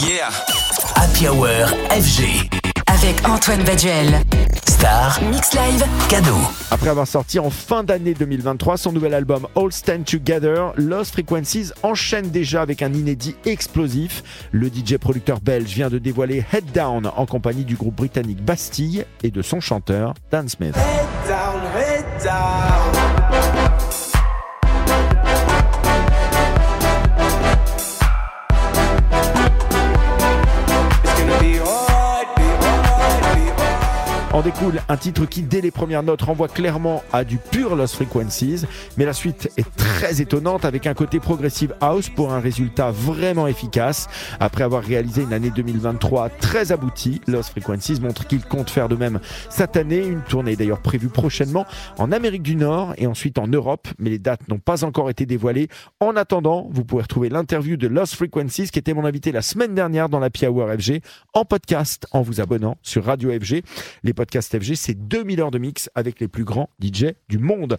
Yeah. Happy Hour FG. Avec Antoine Baduel. Star. Mix Live. Cadeau. Après avoir sorti en fin d'année 2023 son nouvel album All Stand Together, Lost Frequencies enchaîne déjà avec un inédit explosif. Le DJ producteur belge vient de dévoiler Head Down en compagnie du groupe britannique Bastille et de son chanteur Dan Smith. down, head down. En découle un titre qui, dès les premières notes, renvoie clairement à du pur Lost Frequencies, mais la suite est très étonnante avec un côté progressive house pour un résultat vraiment efficace. Après avoir réalisé une année 2023 très aboutie, Lost Frequencies montre qu'il compte faire de même cette année, une tournée d'ailleurs prévue prochainement en Amérique du Nord et ensuite en Europe, mais les dates n'ont pas encore été dévoilées. En attendant, vous pouvez retrouver l'interview de Lost Frequencies qui était mon invité la semaine dernière dans la Hour FG en podcast en vous abonnant sur Radio FG. Podcasts FG, c'est 2000 heures de mix avec les plus grands DJ du monde.